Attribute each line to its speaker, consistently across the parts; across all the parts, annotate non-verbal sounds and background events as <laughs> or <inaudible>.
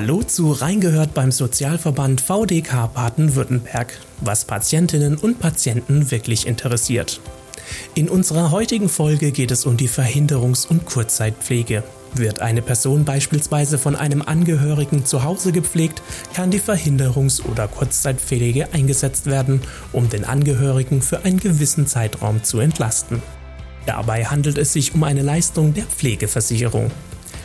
Speaker 1: Hallo zu Reingehört beim Sozialverband VDK Baden-Württemberg, was Patientinnen und Patienten wirklich interessiert. In unserer heutigen Folge geht es um die Verhinderungs- und Kurzzeitpflege. Wird eine Person beispielsweise von einem Angehörigen zu Hause gepflegt, kann die Verhinderungs- oder Kurzzeitpflege eingesetzt werden, um den Angehörigen für einen gewissen Zeitraum zu entlasten. Dabei handelt es sich um eine Leistung der Pflegeversicherung.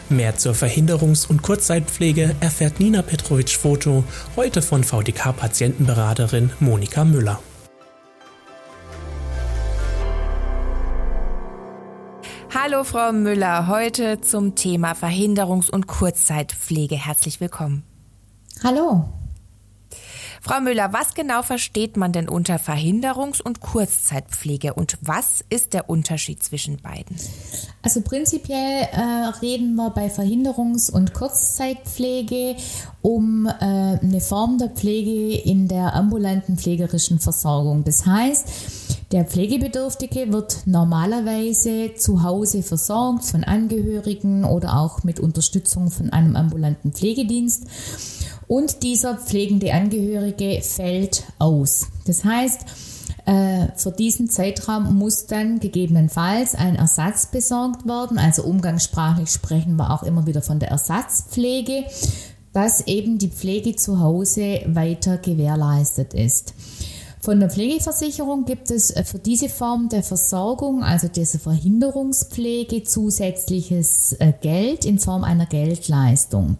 Speaker 1: Mehr zur Verhinderungs- und Kurzzeitpflege erfährt Nina Petrovic-Foto heute von VDK-Patientenberaterin Monika Müller.
Speaker 2: Hallo Frau Müller, heute zum Thema Verhinderungs- und Kurzzeitpflege. Herzlich willkommen.
Speaker 3: Hallo.
Speaker 2: Frau Müller, was genau versteht man denn unter Verhinderungs- und Kurzzeitpflege und was ist der Unterschied zwischen beiden?
Speaker 3: Also prinzipiell äh, reden wir bei Verhinderungs- und Kurzzeitpflege um äh, eine Form der Pflege in der ambulanten pflegerischen Versorgung. Das heißt, der Pflegebedürftige wird normalerweise zu Hause versorgt von Angehörigen oder auch mit Unterstützung von einem ambulanten Pflegedienst und dieser pflegende Angehörige fällt aus. Das heißt, äh, für diesen Zeitraum muss dann gegebenenfalls ein Ersatz besorgt werden. Also umgangssprachlich sprechen wir auch immer wieder von der Ersatzpflege, dass eben die Pflege zu Hause weiter gewährleistet ist. Von der Pflegeversicherung gibt es äh, für diese Form der Versorgung, also diese Verhinderungspflege, zusätzliches äh, Geld in Form einer Geldleistung.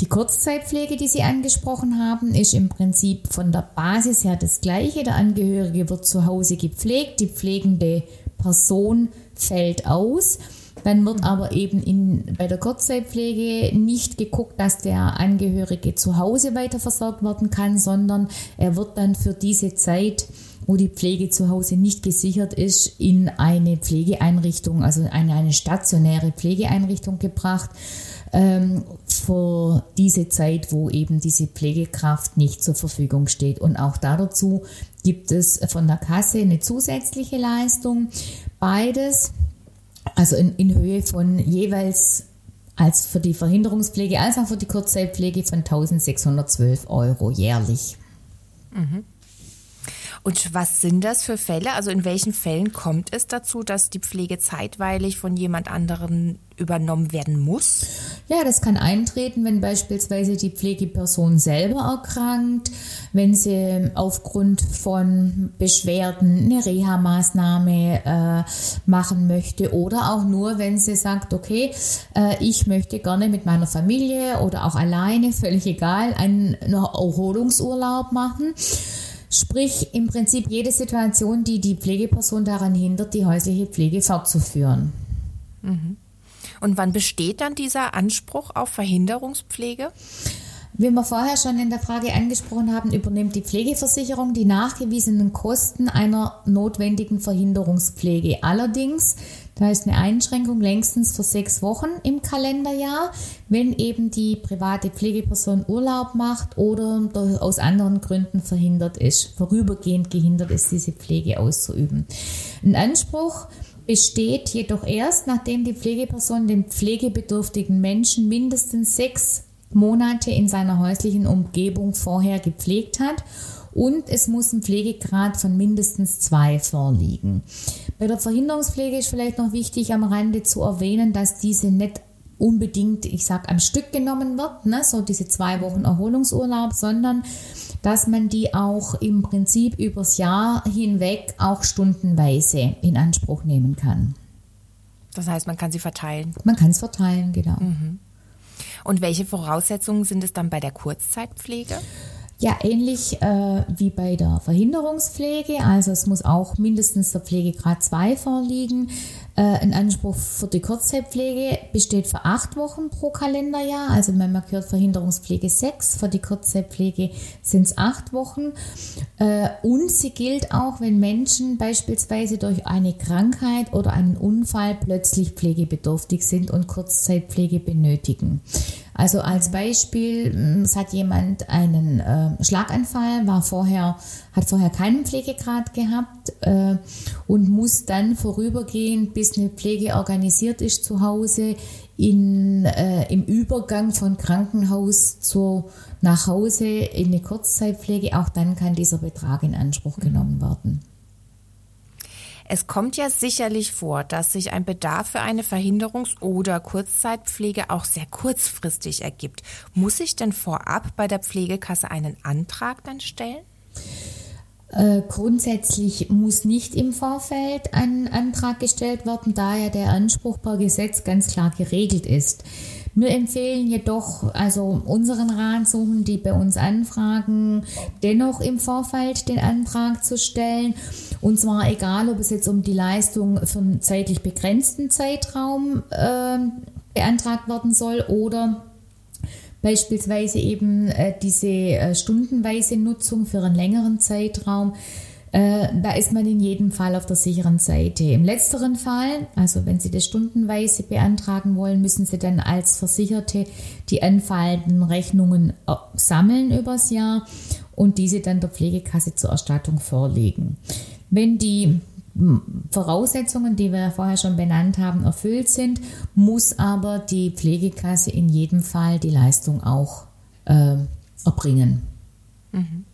Speaker 3: Die Kurzzeitpflege, die Sie angesprochen haben, ist im Prinzip von der Basis her das gleiche. Der Angehörige wird zu Hause gepflegt, die pflegende Person fällt aus. Dann wird aber eben in, bei der Kurzzeitpflege nicht geguckt, dass der Angehörige zu Hause weiter versorgt werden kann, sondern er wird dann für diese Zeit, wo die Pflege zu Hause nicht gesichert ist, in eine Pflegeeinrichtung, also eine, eine stationäre Pflegeeinrichtung gebracht ähm, für diese Zeit, wo eben diese Pflegekraft nicht zur Verfügung steht. Und auch dazu gibt es von der Kasse eine zusätzliche Leistung. Beides, also in, in Höhe von jeweils als für die Verhinderungspflege als auch für die Kurzzeitpflege von 1612 Euro jährlich.
Speaker 2: Mhm. Und was sind das für Fälle? Also in welchen Fällen kommt es dazu, dass die Pflege zeitweilig von jemand anderem übernommen werden muss?
Speaker 3: Ja, das kann eintreten, wenn beispielsweise die Pflegeperson selber erkrankt, wenn sie aufgrund von Beschwerden eine Reha-Maßnahme äh, machen möchte oder auch nur, wenn sie sagt, okay, äh, ich möchte gerne mit meiner Familie oder auch alleine, <laughs> völlig egal, einen Erholungsurlaub machen. Sprich, im Prinzip jede Situation, die die Pflegeperson daran hindert, die häusliche Pflege fortzuführen.
Speaker 2: Mhm. Und wann besteht dann dieser Anspruch auf Verhinderungspflege?
Speaker 3: Wie wir vorher schon in der Frage angesprochen haben, übernimmt die Pflegeversicherung die nachgewiesenen Kosten einer notwendigen Verhinderungspflege. Allerdings, da ist eine Einschränkung längstens für sechs Wochen im Kalenderjahr, wenn eben die private Pflegeperson Urlaub macht oder aus anderen Gründen verhindert ist, vorübergehend gehindert ist, diese Pflege auszuüben. Ein Anspruch besteht jedoch erst, nachdem die Pflegeperson den pflegebedürftigen Menschen mindestens sechs Monate in seiner häuslichen Umgebung vorher gepflegt hat und es muss ein Pflegegrad von mindestens zwei vorliegen. Bei der Verhinderungspflege ist vielleicht noch wichtig am Rande zu erwähnen, dass diese nicht unbedingt, ich sag, am Stück genommen wird, ne, so diese zwei Wochen Erholungsurlaub, sondern dass man die auch im Prinzip übers Jahr hinweg auch stundenweise in Anspruch nehmen kann.
Speaker 2: Das heißt, man kann sie verteilen.
Speaker 3: Man kann es verteilen, genau.
Speaker 2: Mhm. Und welche Voraussetzungen sind es dann bei der Kurzzeitpflege?
Speaker 3: Ja, ähnlich äh, wie bei der Verhinderungspflege. Also es muss auch mindestens der Pflegegrad 2 vorliegen. Äh, ein Anspruch für die Kurzzeitpflege besteht für acht Wochen pro Kalenderjahr. Also man gehört Verhinderungspflege 6, für die Kurzzeitpflege sind es acht Wochen. Äh, und sie gilt auch, wenn Menschen beispielsweise durch eine Krankheit oder einen Unfall plötzlich pflegebedürftig sind und Kurzzeitpflege benötigen. Also als Beispiel, es hat jemand einen äh, Schlaganfall, war vorher, hat vorher keinen Pflegegrad gehabt äh, und muss dann vorübergehend, bis eine Pflege organisiert ist zu Hause, in, äh, im Übergang von Krankenhaus zu nach Hause in eine Kurzzeitpflege, auch dann kann dieser Betrag in Anspruch genommen werden.
Speaker 2: Es kommt ja sicherlich vor, dass sich ein Bedarf für eine Verhinderungs- oder Kurzzeitpflege auch sehr kurzfristig ergibt. Muss ich denn vorab bei der Pflegekasse einen Antrag dann stellen?
Speaker 3: Äh, grundsätzlich muss nicht im Vorfeld ein Antrag gestellt werden, da ja der Anspruch per Gesetz ganz klar geregelt ist. Wir empfehlen jedoch, also unseren Ratsuchen, die bei uns anfragen, dennoch im Vorfeld den Antrag zu stellen. Und zwar egal, ob es jetzt um die Leistung für einen zeitlich begrenzten Zeitraum äh, beantragt werden soll oder beispielsweise eben äh, diese äh, stundenweise Nutzung für einen längeren Zeitraum. Äh, da ist man in jedem Fall auf der sicheren Seite. Im letzteren Fall, also wenn Sie das stundenweise beantragen wollen, müssen Sie dann als Versicherte die anfallenden Rechnungen äh, sammeln übers Jahr und diese dann der Pflegekasse zur Erstattung vorlegen. Wenn die hm, Voraussetzungen, die wir vorher schon benannt haben, erfüllt sind, muss aber die Pflegekasse in jedem Fall die Leistung auch äh, erbringen. Mhm.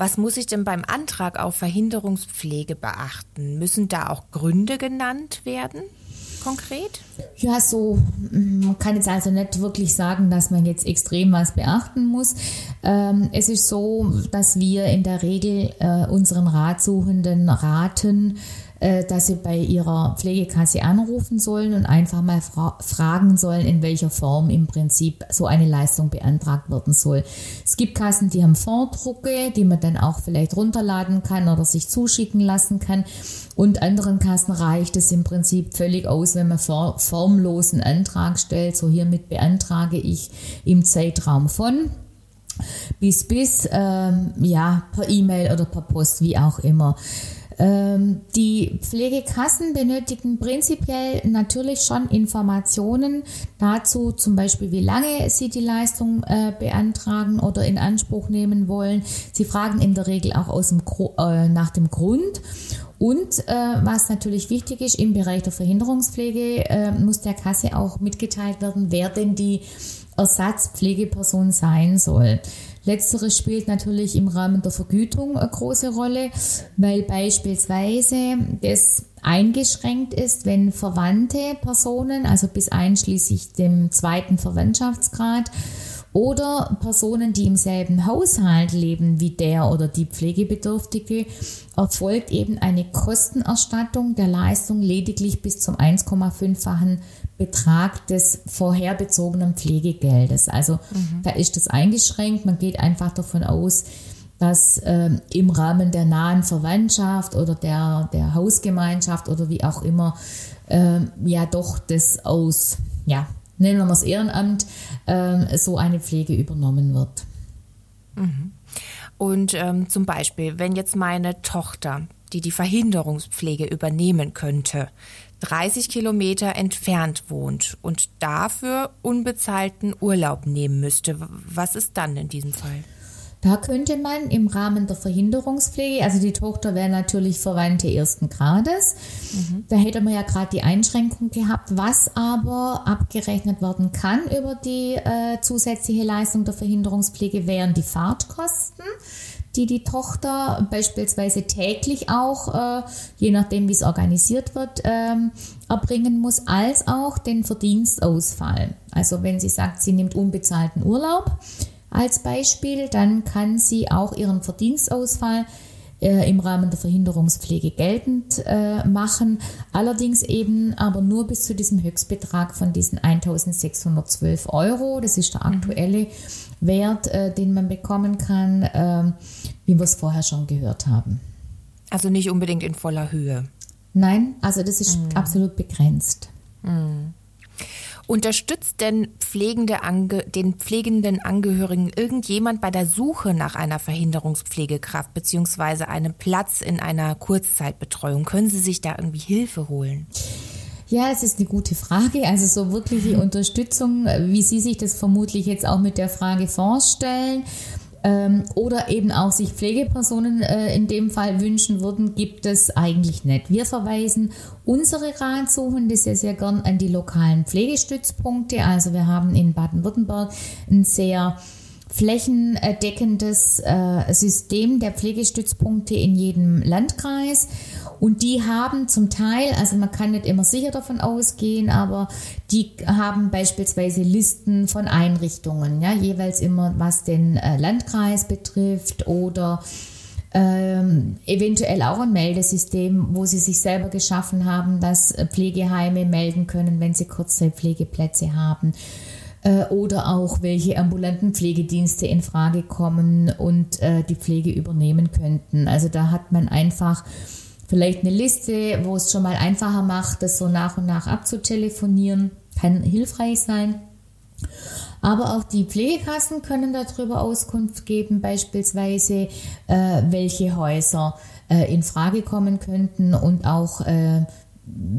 Speaker 2: Was muss ich denn beim Antrag auf Verhinderungspflege beachten? Müssen da auch Gründe genannt werden? Konkret?
Speaker 3: Ja, so, man kann jetzt also nicht wirklich sagen, dass man jetzt extrem was beachten muss. Ähm, es ist so, dass wir in der Regel äh, unseren Ratsuchenden raten, dass sie bei ihrer Pflegekasse anrufen sollen und einfach mal fra fragen sollen, in welcher Form im Prinzip so eine Leistung beantragt werden soll. Es gibt Kassen, die haben Vordrucke, die man dann auch vielleicht runterladen kann oder sich zuschicken lassen kann. Und anderen Kassen reicht es im Prinzip völlig aus, wenn man formlosen Antrag stellt. So hiermit beantrage ich im Zeitraum von bis bis ähm, ja per E-Mail oder per Post wie auch immer. Ähm, die Pflegekassen benötigen prinzipiell natürlich schon Informationen dazu, zum Beispiel wie lange sie die Leistung äh, beantragen oder in Anspruch nehmen wollen. Sie fragen in der Regel auch aus dem, äh, nach dem Grund. Und äh, was natürlich wichtig ist, im Bereich der Verhinderungspflege äh, muss der Kasse auch mitgeteilt werden, wer denn die Ersatzpflegeperson sein soll. Letzteres spielt natürlich im Rahmen der Vergütung eine große Rolle, weil beispielsweise das eingeschränkt ist, wenn verwandte Personen, also bis einschließlich dem zweiten Verwandtschaftsgrad, oder Personen, die im selben Haushalt leben wie der oder die Pflegebedürftige, erfolgt eben eine Kostenerstattung der Leistung lediglich bis zum 1,5-fachen Betrag des vorherbezogenen Pflegegeldes. Also mhm. da ist das eingeschränkt. Man geht einfach davon aus, dass äh, im Rahmen der nahen Verwandtschaft oder der, der Hausgemeinschaft oder wie auch immer äh, ja doch das aus, ja, nennen wir es Ehrenamt, äh, so eine Pflege übernommen wird.
Speaker 2: Mhm. Und ähm, zum Beispiel, wenn jetzt meine Tochter, die die Verhinderungspflege übernehmen könnte, 30 Kilometer entfernt wohnt und dafür unbezahlten Urlaub nehmen müsste. Was ist dann in diesem Fall?
Speaker 3: Da könnte man im Rahmen der Verhinderungspflege, also die Tochter wäre natürlich Verwandte ersten Grades, mhm. da hätte man ja gerade die Einschränkung gehabt, was aber abgerechnet werden kann über die äh, zusätzliche Leistung der Verhinderungspflege, wären die Fahrtkosten die die Tochter beispielsweise täglich auch, äh, je nachdem wie es organisiert wird, ähm, erbringen muss, als auch den Verdienstausfall. Also wenn sie sagt, sie nimmt unbezahlten Urlaub als Beispiel, dann kann sie auch ihren Verdienstausfall äh, im Rahmen der Verhinderungspflege geltend äh, machen. Allerdings eben aber nur bis zu diesem Höchstbetrag von diesen 1612 Euro. Das ist der mhm. aktuelle mhm. Wert, äh, den man bekommen kann, äh, wie wir es vorher schon gehört haben.
Speaker 2: Also nicht unbedingt in voller Höhe.
Speaker 3: Nein, also das ist mhm. absolut begrenzt. Mhm.
Speaker 2: Unterstützt denn pflegende Ange den pflegenden Angehörigen irgendjemand bei der Suche nach einer Verhinderungspflegekraft bzw. einem Platz in einer Kurzzeitbetreuung? Können Sie sich da irgendwie Hilfe holen?
Speaker 3: Ja, es ist eine gute Frage. Also so wirkliche. Unterstützung, wie Sie sich das vermutlich jetzt auch mit der Frage vorstellen, ähm, oder eben auch sich Pflegepersonen äh, in dem Fall wünschen würden, gibt es eigentlich nicht. Wir verweisen unsere Ratsuchende sehr, sehr gern an die lokalen Pflegestützpunkte. Also wir haben in Baden-Württemberg ein sehr flächendeckendes äh, System der Pflegestützpunkte in jedem Landkreis. Und die haben zum Teil, also man kann nicht immer sicher davon ausgehen, aber die haben beispielsweise Listen von Einrichtungen, ja, jeweils immer was den äh, Landkreis betrifft oder ähm, eventuell auch ein Meldesystem, wo sie sich selber geschaffen haben, dass Pflegeheime melden können, wenn sie Kurzzeitpflegeplätze haben äh, oder auch welche ambulanten Pflegedienste in Frage kommen und äh, die Pflege übernehmen könnten. Also da hat man einfach vielleicht eine Liste, wo es schon mal einfacher macht, das so nach und nach abzutelefonieren, kann hilfreich sein. Aber auch die Pflegekassen können darüber Auskunft geben, beispielsweise äh, welche Häuser äh, in Frage kommen könnten und auch äh,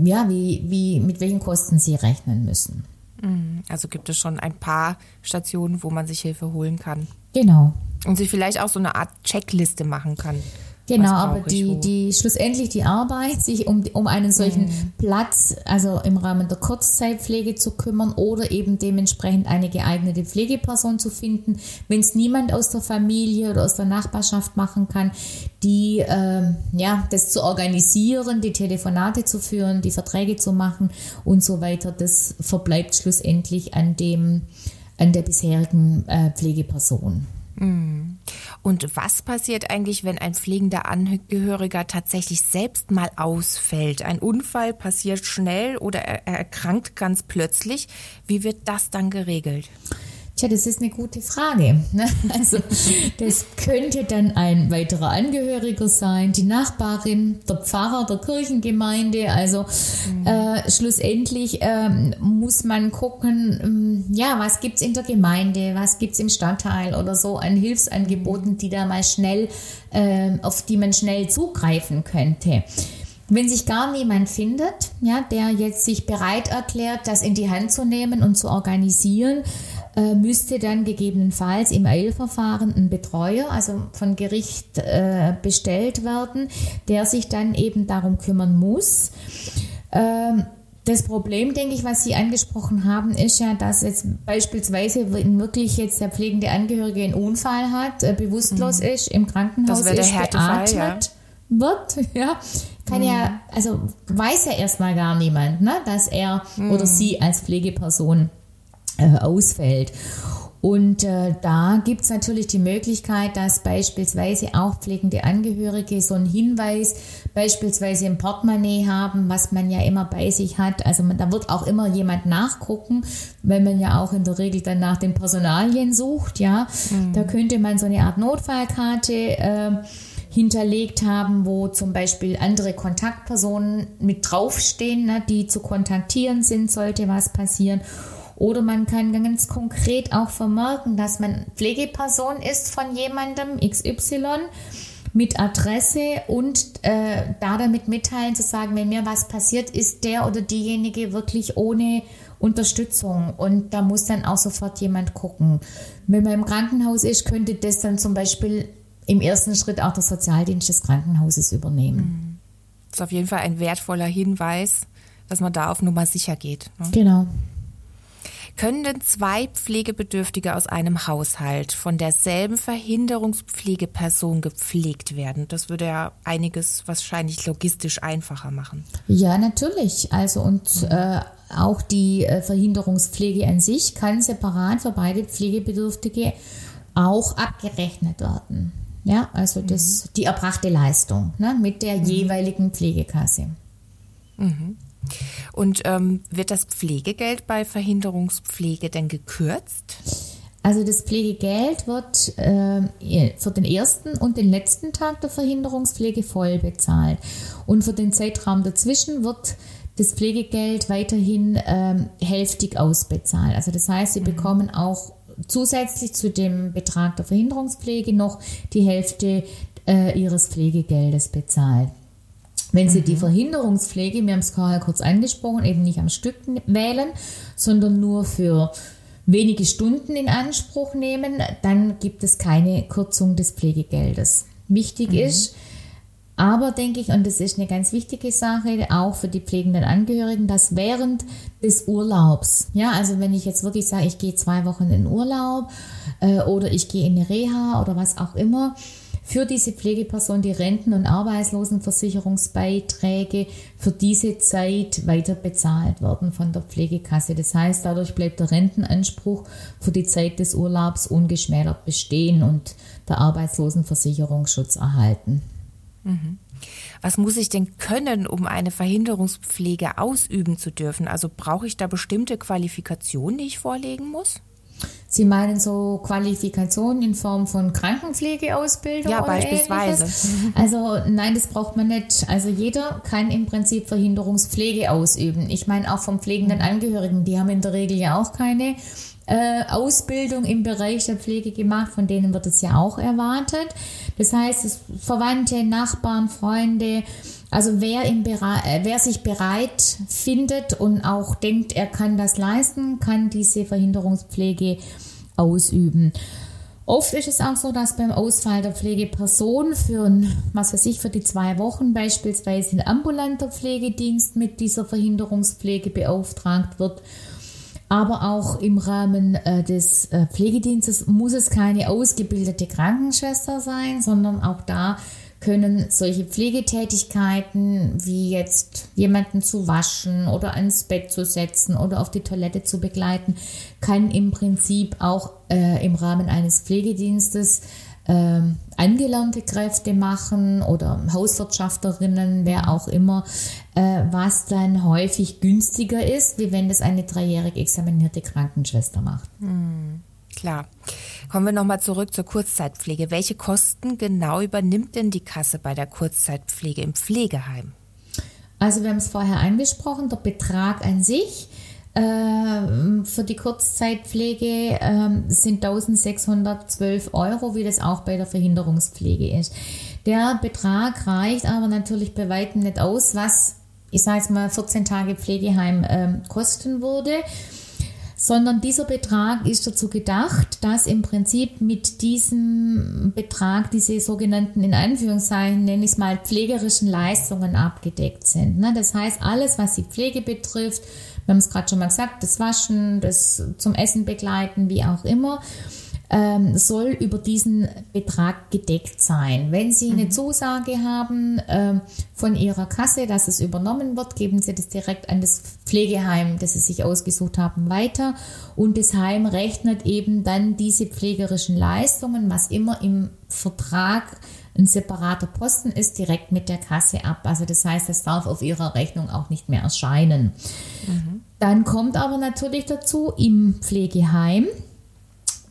Speaker 3: ja, wie, wie, mit welchen Kosten sie rechnen müssen.
Speaker 2: Mhm. Also gibt es schon ein paar Stationen, wo man sich Hilfe holen kann.
Speaker 3: Genau.
Speaker 2: Und sich vielleicht auch so eine Art Checkliste machen kann.
Speaker 3: Genau, aber die, die schlussendlich die Arbeit, sich um, um einen solchen mhm. Platz, also im Rahmen der Kurzzeitpflege zu kümmern oder eben dementsprechend eine geeignete Pflegeperson zu finden, wenn es niemand aus der Familie oder aus der Nachbarschaft machen kann, die äh, ja das zu organisieren, die Telefonate zu führen, die Verträge zu machen und so weiter, das verbleibt schlussendlich an dem an der bisherigen äh, Pflegeperson.
Speaker 2: Mhm. Und was passiert eigentlich, wenn ein pflegender Angehöriger tatsächlich selbst mal ausfällt? Ein Unfall passiert schnell oder er erkrankt ganz plötzlich. Wie wird das dann geregelt?
Speaker 3: Tja, das ist eine gute Frage. Ne? <laughs> Also das könnte dann ein weiterer Angehöriger sein, die Nachbarin, der Pfarrer der Kirchengemeinde. Also mhm. äh, schlussendlich äh, muss man gucken, ähm, ja, was gibt's in der Gemeinde, was gibt's im Stadtteil oder so an Hilfsangeboten, die da mal schnell, äh, auf die man schnell zugreifen könnte. Wenn sich gar niemand findet, ja, der jetzt sich bereit erklärt, das in die Hand zu nehmen und zu organisieren, äh, müsste dann gegebenenfalls im Eilverfahren ein Betreuer, also von Gericht äh, bestellt werden, der sich dann eben darum kümmern muss. Ähm, das Problem, denke ich, was Sie angesprochen haben, ist ja, dass jetzt beispielsweise, wenn wirklich jetzt der pflegende Angehörige einen Unfall hat, äh, bewusstlos mhm. ist, im Krankenhaus ist, beatmet ja. wird, <laughs> ja, kann mhm. ja, also weiß ja erstmal gar niemand, ne, dass er mhm. oder sie als Pflegeperson äh, ausfällt. Und äh, da gibt es natürlich die Möglichkeit, dass beispielsweise auch pflegende Angehörige so einen Hinweis beispielsweise im Portemonnaie haben, was man ja immer bei sich hat. Also man, da wird auch immer jemand nachgucken, weil man ja auch in der Regel dann nach den Personalien sucht. Ja, mhm. da könnte man so eine Art Notfallkarte äh, hinterlegt haben, wo zum Beispiel andere Kontaktpersonen mit draufstehen, ne, die zu kontaktieren sind, sollte was passieren. Oder man kann ganz konkret auch vermerken, dass man Pflegeperson ist von jemandem XY mit Adresse und äh, da damit mitteilen zu sagen, wenn mir was passiert, ist der oder diejenige wirklich ohne Unterstützung und da muss dann auch sofort jemand gucken. Wenn man im Krankenhaus ist, könnte das dann zum Beispiel im ersten Schritt auch der Sozialdienst des Krankenhauses übernehmen.
Speaker 2: Das ist auf jeden Fall ein wertvoller Hinweis, dass man da auf Nummer sicher geht.
Speaker 3: Ne? Genau.
Speaker 2: Können denn zwei Pflegebedürftige aus einem Haushalt von derselben Verhinderungspflegeperson gepflegt werden? Das würde ja einiges wahrscheinlich logistisch einfacher machen.
Speaker 3: Ja, natürlich. Also und äh, auch die äh, Verhinderungspflege an sich kann separat für beide Pflegebedürftige auch abgerechnet werden. Ja, also das, mhm. die erbrachte Leistung ne, mit der mhm. jeweiligen Pflegekasse.
Speaker 2: Mhm. Und ähm, wird das Pflegegeld bei Verhinderungspflege denn gekürzt?
Speaker 3: Also das Pflegegeld wird äh, für den ersten und den letzten Tag der Verhinderungspflege voll bezahlt. Und für den Zeitraum dazwischen wird das Pflegegeld weiterhin äh, hälftig ausbezahlt. Also das heißt, Sie mhm. bekommen auch zusätzlich zu dem Betrag der Verhinderungspflege noch die Hälfte äh, Ihres Pflegegeldes bezahlt. Wenn Sie mhm. die Verhinderungspflege, wir haben es vorher kurz angesprochen, eben nicht am Stück wählen, sondern nur für wenige Stunden in Anspruch nehmen, dann gibt es keine Kürzung des Pflegegeldes. Wichtig mhm. ist, aber denke ich, und das ist eine ganz wichtige Sache, auch für die pflegenden Angehörigen, dass während des Urlaubs, ja, also wenn ich jetzt wirklich sage, ich gehe zwei Wochen in Urlaub äh, oder ich gehe in eine Reha oder was auch immer, für diese Pflegeperson die Renten- und Arbeitslosenversicherungsbeiträge für diese Zeit weiter bezahlt werden von der Pflegekasse. Das heißt, dadurch bleibt der Rentenanspruch für die Zeit des Urlaubs ungeschmälert bestehen und der Arbeitslosenversicherungsschutz erhalten.
Speaker 2: Mhm. Was muss ich denn können, um eine Verhinderungspflege ausüben zu dürfen? Also brauche ich da bestimmte Qualifikationen, die ich vorlegen muss?
Speaker 3: Sie meinen so Qualifikationen in Form von Krankenpflegeausbildung?
Speaker 2: Ja, beispielsweise.
Speaker 3: Ähnliches? Also nein, das braucht man nicht. Also jeder kann im Prinzip Verhinderungspflege ausüben. Ich meine auch vom pflegenden Angehörigen, die haben in der Regel ja auch keine äh, Ausbildung im Bereich der Pflege gemacht, von denen wird es ja auch erwartet. Das heißt, Verwandte, Nachbarn, Freunde, also wer, im äh, wer sich bereit findet und auch denkt, er kann das leisten, kann diese Verhinderungspflege ausüben. Oft ist es auch so, dass beim Ausfall der Pflegeperson für, was weiß ich, für die zwei Wochen beispielsweise ein ambulanter Pflegedienst mit dieser Verhinderungspflege beauftragt wird. Aber auch im Rahmen äh, des äh, Pflegedienstes muss es keine ausgebildete Krankenschwester sein, sondern auch da können solche Pflegetätigkeiten wie jetzt jemanden zu waschen oder ans Bett zu setzen oder auf die Toilette zu begleiten, kann im Prinzip auch äh, im Rahmen eines Pflegedienstes äh, angelernte Kräfte machen oder Hauswirtschafterinnen, wer auch immer, äh, was dann häufig günstiger ist, wie wenn das eine dreijährig examinierte Krankenschwester macht.
Speaker 2: Hm, klar. Kommen wir nochmal zurück zur Kurzzeitpflege. Welche Kosten genau übernimmt denn die Kasse bei der Kurzzeitpflege im Pflegeheim?
Speaker 3: Also wir haben es vorher angesprochen, der Betrag an sich äh, für die Kurzzeitpflege äh, sind 1612 Euro, wie das auch bei der Verhinderungspflege ist. Der Betrag reicht aber natürlich bei weitem nicht aus, was ich sage jetzt mal 14 Tage Pflegeheim äh, kosten würde sondern dieser Betrag ist dazu gedacht, dass im Prinzip mit diesem Betrag diese sogenannten, in Anführungszeichen, nenne ich es mal, pflegerischen Leistungen abgedeckt sind. Ne? Das heißt, alles, was die Pflege betrifft, wir haben es gerade schon mal gesagt, das Waschen, das zum Essen begleiten, wie auch immer, ähm, soll über diesen Betrag gedeckt sein. Wenn Sie eine mhm. Zusage haben äh, von Ihrer Kasse, dass es übernommen wird, geben Sie das direkt an das Pflegeheim, das Sie sich ausgesucht haben, weiter. Und das Heim rechnet eben dann diese pflegerischen Leistungen, was immer im Vertrag ein separater Posten ist, direkt mit der Kasse ab. Also das heißt, es darf auf Ihrer Rechnung auch nicht mehr erscheinen. Mhm. Dann kommt aber natürlich dazu im Pflegeheim,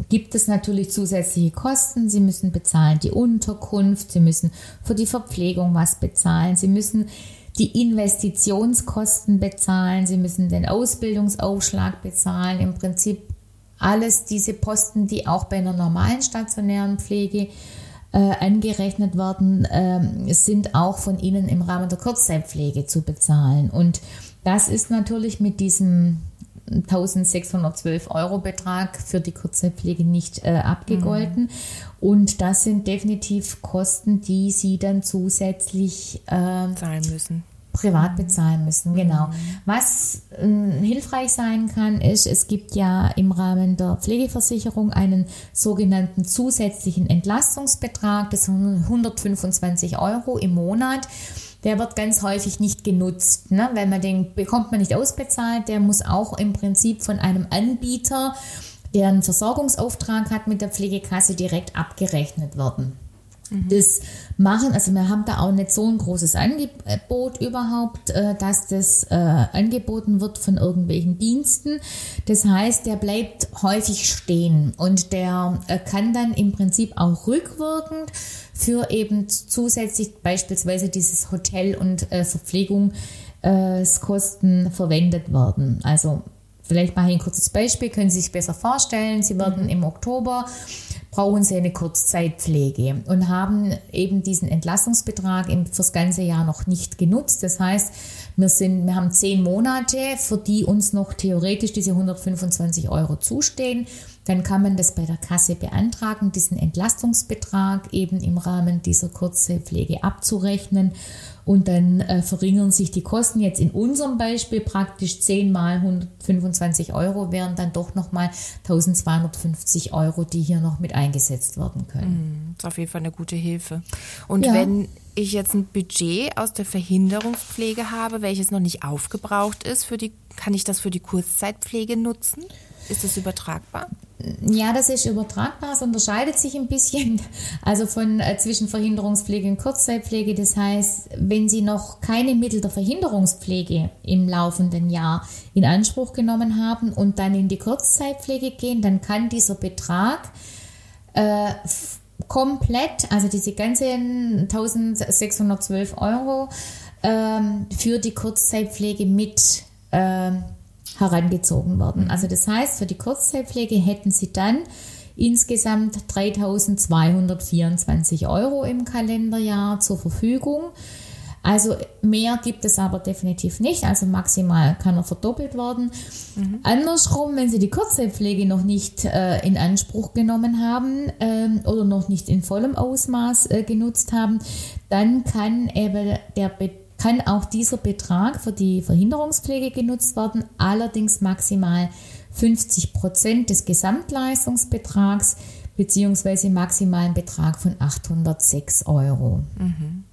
Speaker 3: gibt es natürlich zusätzliche Kosten. Sie müssen bezahlen die Unterkunft, Sie müssen für die Verpflegung was bezahlen, Sie müssen die Investitionskosten bezahlen, Sie müssen den Ausbildungsaufschlag bezahlen. Im Prinzip alles diese Posten, die auch bei einer normalen stationären Pflege äh, angerechnet werden, äh, sind auch von Ihnen im Rahmen der Kurzzeitpflege zu bezahlen. Und das ist natürlich mit diesem 1612 Euro Betrag für die Kurzzeitpflege nicht äh, abgegolten. Mhm. Und das sind definitiv Kosten, die Sie dann zusätzlich äh,
Speaker 2: zahlen müssen
Speaker 3: privat bezahlen müssen, genau. Mhm. Was äh, hilfreich sein kann, ist, es gibt ja im Rahmen der Pflegeversicherung einen sogenannten zusätzlichen Entlastungsbetrag, das sind 125 Euro im Monat der wird ganz häufig nicht genutzt, ne? weil man den bekommt man nicht ausbezahlt. Der muss auch im Prinzip von einem Anbieter, der einen Versorgungsauftrag hat mit der Pflegekasse, direkt abgerechnet werden. Mhm. Das machen, also wir haben da auch nicht so ein großes Angebot überhaupt, äh, dass das äh, angeboten wird von irgendwelchen Diensten. Das heißt, der bleibt häufig stehen und der äh, kann dann im Prinzip auch rückwirkend für eben zusätzlich beispielsweise dieses Hotel und Verpflegungskosten verwendet werden. Also vielleicht mache ich ein kurzes Beispiel, können Sie sich besser vorstellen. Sie werden mhm. im Oktober brauchen sie eine Kurzzeitpflege und haben eben diesen Entlastungsbetrag fürs ganze Jahr noch nicht genutzt. Das heißt, wir, sind, wir haben zehn Monate, für die uns noch theoretisch diese 125 Euro zustehen. Dann kann man das bei der Kasse beantragen, diesen Entlastungsbetrag eben im Rahmen dieser Kurzzeitpflege abzurechnen und dann äh, verringern sich die Kosten. Jetzt in unserem Beispiel praktisch 10 mal 125 Euro wären dann doch nochmal 1250 Euro, die hier noch mit eingesetzt werden können.
Speaker 2: Das ist auf jeden Fall eine gute Hilfe. Und ja. wenn ich jetzt ein Budget aus der Verhinderungspflege habe, welches noch nicht aufgebraucht ist, für die, kann ich das für die Kurzzeitpflege nutzen? Ist das übertragbar?
Speaker 3: Ja, das ist übertragbar. Es unterscheidet sich ein bisschen <laughs> also von äh, zwischen Verhinderungspflege und Kurzzeitpflege. Das heißt, wenn Sie noch keine Mittel der Verhinderungspflege im laufenden Jahr in Anspruch genommen haben und dann in die Kurzzeitpflege gehen, dann kann dieser Betrag äh, komplett, also diese ganzen 1612 Euro ähm, für die Kurzzeitpflege mit ähm, herangezogen worden. Also das heißt, für die Kurzzeitpflege hätten Sie dann insgesamt 3.224 Euro im Kalenderjahr zur Verfügung. Also mehr gibt es aber definitiv nicht. Also maximal kann er verdoppelt werden. Mhm. Andersrum, wenn Sie die Kurzzeitpflege noch nicht äh, in Anspruch genommen haben ähm, oder noch nicht in vollem Ausmaß äh, genutzt haben, dann kann eben der kann auch dieser Betrag für die Verhinderungspflege genutzt werden, allerdings maximal 50 Prozent des Gesamtleistungsbetrags beziehungsweise maximalen Betrag von 806 Euro. Mhm.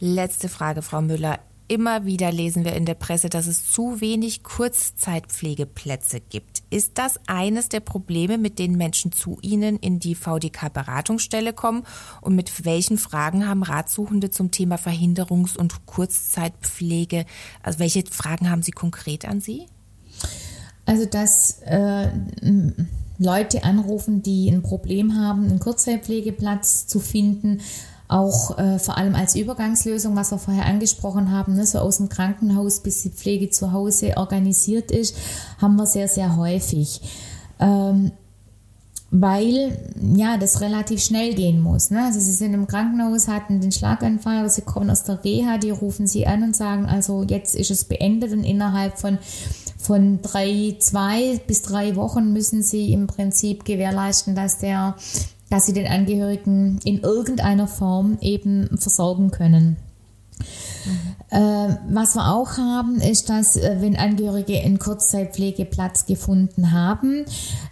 Speaker 2: Letzte Frage, Frau Müller. Immer wieder lesen wir in der Presse, dass es zu wenig Kurzzeitpflegeplätze gibt. Ist das eines der Probleme, mit denen Menschen zu Ihnen in die VDK-Beratungsstelle kommen? Und mit welchen Fragen haben Ratsuchende zum Thema Verhinderungs- und Kurzzeitpflege? Also welche Fragen haben Sie konkret an Sie?
Speaker 3: Also dass äh, Leute anrufen, die ein Problem haben, einen Kurzzeitpflegeplatz zu finden auch äh, vor allem als Übergangslösung, was wir vorher angesprochen haben, ne, so aus dem Krankenhaus bis die Pflege zu Hause organisiert ist, haben wir sehr, sehr häufig. Ähm, weil ja das relativ schnell gehen muss. Ne? Also sie sind im Krankenhaus, hatten den Schlaganfall, oder sie kommen aus der Reha, die rufen sie an und sagen, also jetzt ist es beendet und innerhalb von von drei, zwei bis drei Wochen müssen sie im Prinzip gewährleisten, dass der dass sie den Angehörigen in irgendeiner Form eben versorgen können. Mhm. Was wir auch haben, ist, dass äh, wenn Angehörige einen Kurzzeitpflegeplatz gefunden haben,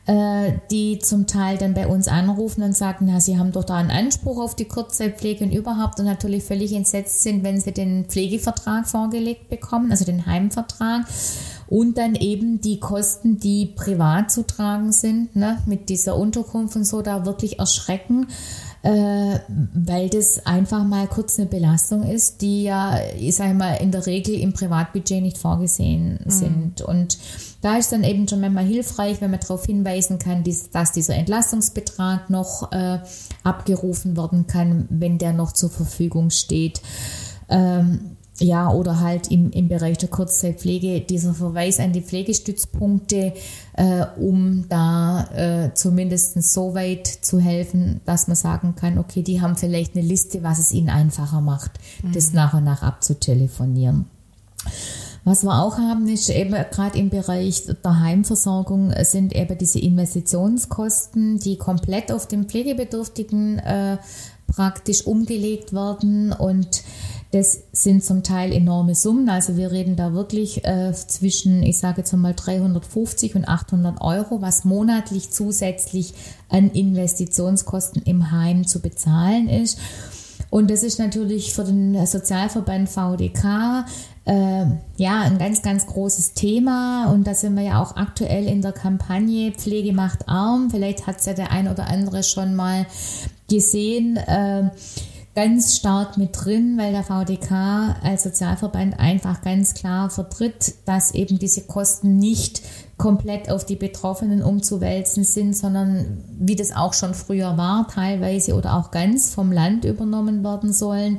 Speaker 3: äh, die zum Teil dann bei uns anrufen und sagen, na, sie haben doch da einen Anspruch auf die Kurzzeitpflege und überhaupt und natürlich völlig entsetzt sind, wenn sie den Pflegevertrag vorgelegt bekommen, also den Heimvertrag und dann eben die Kosten, die privat zu tragen sind, ne, mit dieser Unterkunft und so, da wirklich erschrecken, äh, weil das einfach mal kurz eine Belastung ist, die ja, ich sage mal, in der Regel im Privatbudget nicht vorgesehen mhm. sind. Und da ist dann eben schon manchmal hilfreich, wenn man darauf hinweisen kann, dass dieser Entlastungsbetrag noch äh, abgerufen werden kann, wenn der noch zur Verfügung steht. Ähm, ja, oder halt im, im Bereich der Kurzzeitpflege dieser Verweis an die Pflegestützpunkte, äh, um da äh, zumindest so weit zu helfen, dass man sagen kann, okay, die haben vielleicht eine Liste, was es ihnen einfacher macht, mhm. das nach und nach abzutelefonieren. Was wir auch haben, ist eben gerade im Bereich der Heimversorgung sind eben diese Investitionskosten, die komplett auf den Pflegebedürftigen äh, praktisch umgelegt werden und das sind zum Teil enorme Summen. Also wir reden da wirklich äh, zwischen, ich sage jetzt mal 350 und 800 Euro, was monatlich zusätzlich an Investitionskosten im Heim zu bezahlen ist. Und das ist natürlich für den Sozialverband VDK äh, ja ein ganz, ganz großes Thema. Und da sind wir ja auch aktuell in der Kampagne Pflege macht arm. Vielleicht hat es ja der ein oder andere schon mal gesehen. Äh, ganz stark mit drin, weil der VDK als Sozialverband einfach ganz klar vertritt, dass eben diese Kosten nicht komplett auf die Betroffenen umzuwälzen sind, sondern wie das auch schon früher war, teilweise oder auch ganz vom Land übernommen werden sollen.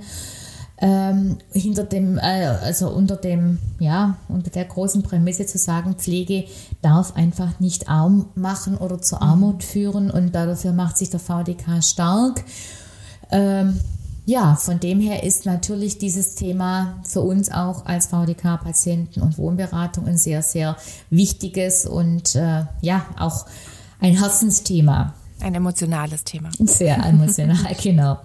Speaker 3: ähm, hinter dem, äh, also unter dem, ja, unter der großen Prämisse zu sagen, Pflege darf einfach nicht arm machen oder zur Armut führen und dafür macht sich der VDK stark. Ähm, ja, von dem her ist natürlich dieses Thema für uns auch als VDK-Patienten und Wohnberatung ein sehr, sehr wichtiges und äh, ja, auch ein Herzensthema.
Speaker 2: Ein emotionales Thema.
Speaker 3: Sehr emotional, <laughs> genau.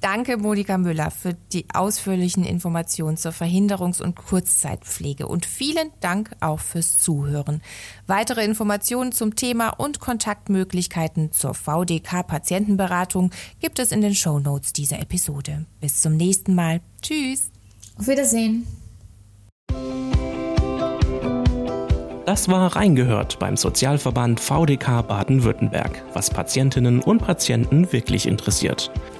Speaker 2: Danke, Monika Müller, für die ausführlichen Informationen zur Verhinderungs- und Kurzzeitpflege und vielen Dank auch fürs Zuhören. Weitere Informationen zum Thema und Kontaktmöglichkeiten zur VDK-Patientenberatung gibt es in den Show Notes dieser Episode. Bis zum nächsten Mal. Tschüss.
Speaker 3: Auf Wiedersehen.
Speaker 1: Das war Reingehört beim Sozialverband VDK Baden-Württemberg, was Patientinnen und Patienten wirklich interessiert.